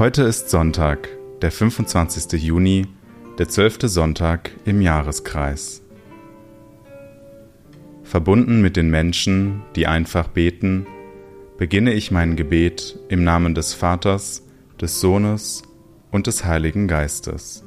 Heute ist Sonntag, der 25. Juni, der zwölfte Sonntag im Jahreskreis. Verbunden mit den Menschen, die einfach beten, beginne ich mein Gebet im Namen des Vaters, des Sohnes und des Heiligen Geistes.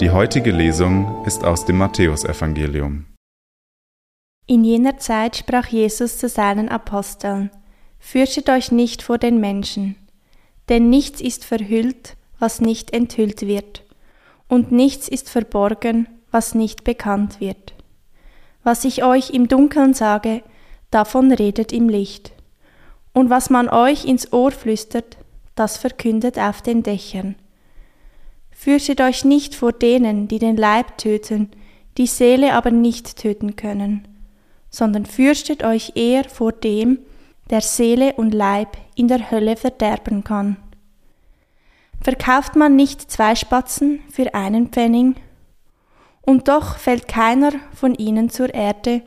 Die heutige Lesung ist aus dem Matthäusevangelium. In jener Zeit sprach Jesus zu seinen Aposteln: Fürchtet euch nicht vor den Menschen, denn nichts ist verhüllt, was nicht enthüllt wird, und nichts ist verborgen, was nicht bekannt wird. Was ich euch im Dunkeln sage, davon redet im Licht. Und was man euch ins Ohr flüstert, das verkündet auf den Dächern. Fürchtet euch nicht vor denen, die den Leib töten, die Seele aber nicht töten können, sondern fürchtet euch eher vor dem, der Seele und Leib in der Hölle verderben kann. Verkauft man nicht zwei Spatzen für einen Pfennig? Und doch fällt keiner von ihnen zur Erde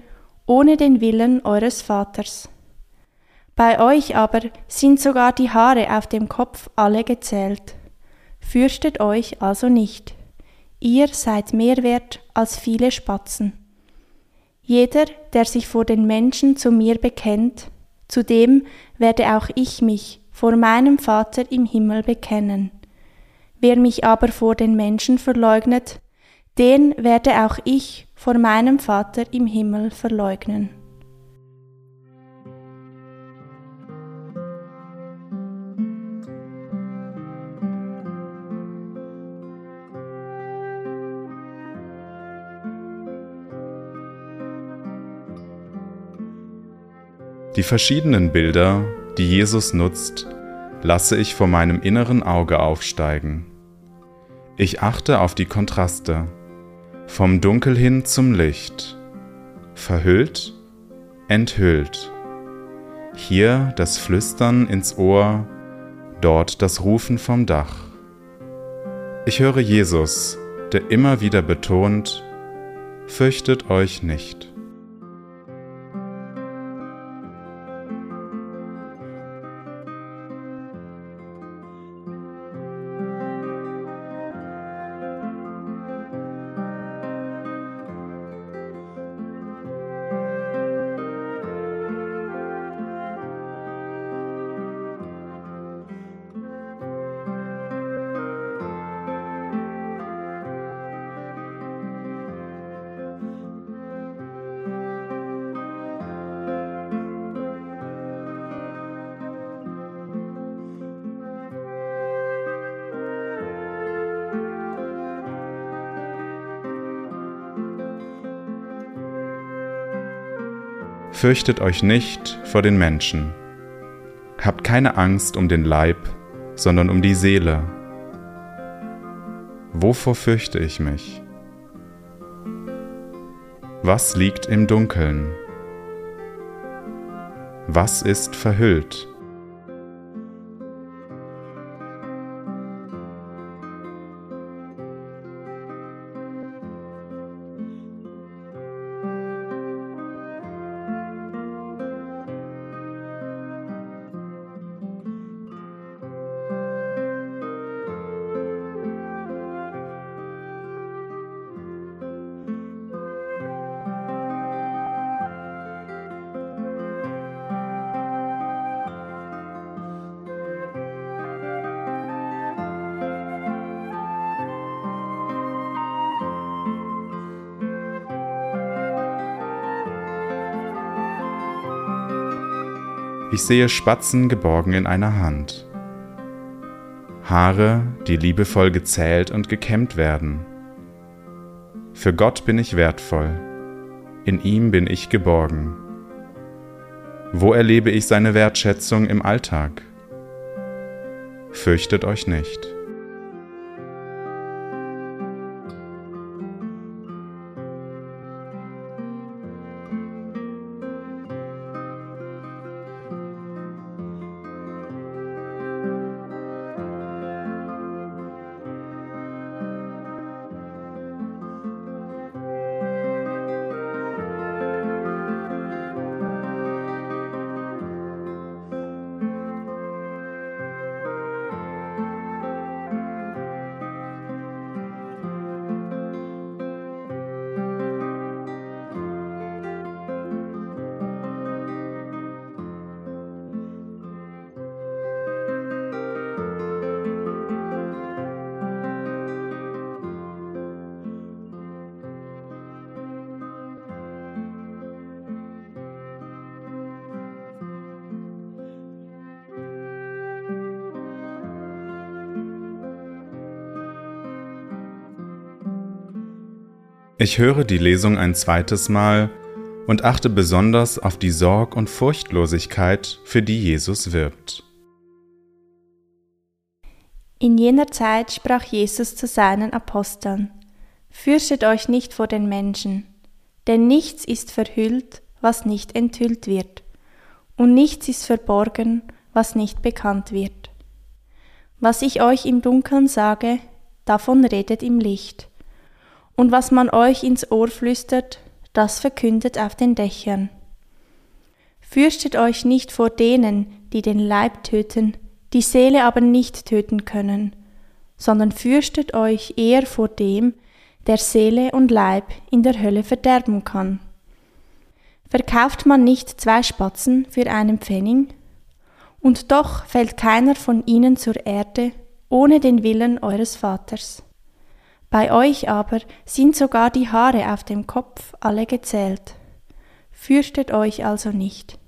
ohne den Willen eures Vaters. Bei euch aber sind sogar die Haare auf dem Kopf alle gezählt. Fürchtet euch also nicht, ihr seid mehr wert als viele Spatzen. Jeder, der sich vor den Menschen zu mir bekennt, zu dem werde auch ich mich vor meinem Vater im Himmel bekennen. Wer mich aber vor den Menschen verleugnet, den werde auch ich vor meinem Vater im Himmel verleugnen. Die verschiedenen Bilder, die Jesus nutzt, lasse ich vor meinem inneren Auge aufsteigen. Ich achte auf die Kontraste, vom Dunkel hin zum Licht, verhüllt, enthüllt. Hier das Flüstern ins Ohr, dort das Rufen vom Dach. Ich höre Jesus, der immer wieder betont, fürchtet euch nicht. Fürchtet euch nicht vor den Menschen. Habt keine Angst um den Leib, sondern um die Seele. Wovor fürchte ich mich? Was liegt im Dunkeln? Was ist verhüllt? Ich sehe Spatzen geborgen in einer Hand. Haare, die liebevoll gezählt und gekämmt werden. Für Gott bin ich wertvoll. In ihm bin ich geborgen. Wo erlebe ich seine Wertschätzung im Alltag? Fürchtet euch nicht. Ich höre die Lesung ein zweites Mal und achte besonders auf die Sorg und Furchtlosigkeit, für die Jesus wirbt. In jener Zeit sprach Jesus zu seinen Aposteln, Fürchtet euch nicht vor den Menschen, denn nichts ist verhüllt, was nicht enthüllt wird, und nichts ist verborgen, was nicht bekannt wird. Was ich euch im Dunkeln sage, davon redet im Licht und was man euch ins Ohr flüstert, das verkündet auf den Dächern. Fürchtet euch nicht vor denen, die den Leib töten, die Seele aber nicht töten können, sondern fürchtet euch eher vor dem, der Seele und Leib in der Hölle verderben kann. Verkauft man nicht zwei Spatzen für einen Pfennig? Und doch fällt keiner von ihnen zur Erde ohne den Willen eures Vaters. Bei euch aber sind sogar die Haare auf dem Kopf alle gezählt. Fürchtet euch also nicht.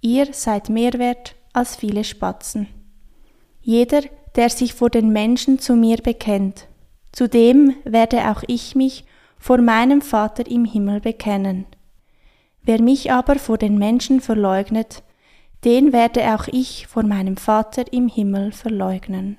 Ihr seid mehr wert als viele Spatzen. Jeder, der sich vor den Menschen zu mir bekennt, zu dem werde auch ich mich vor meinem Vater im Himmel bekennen. Wer mich aber vor den Menschen verleugnet, den werde auch ich vor meinem Vater im Himmel verleugnen.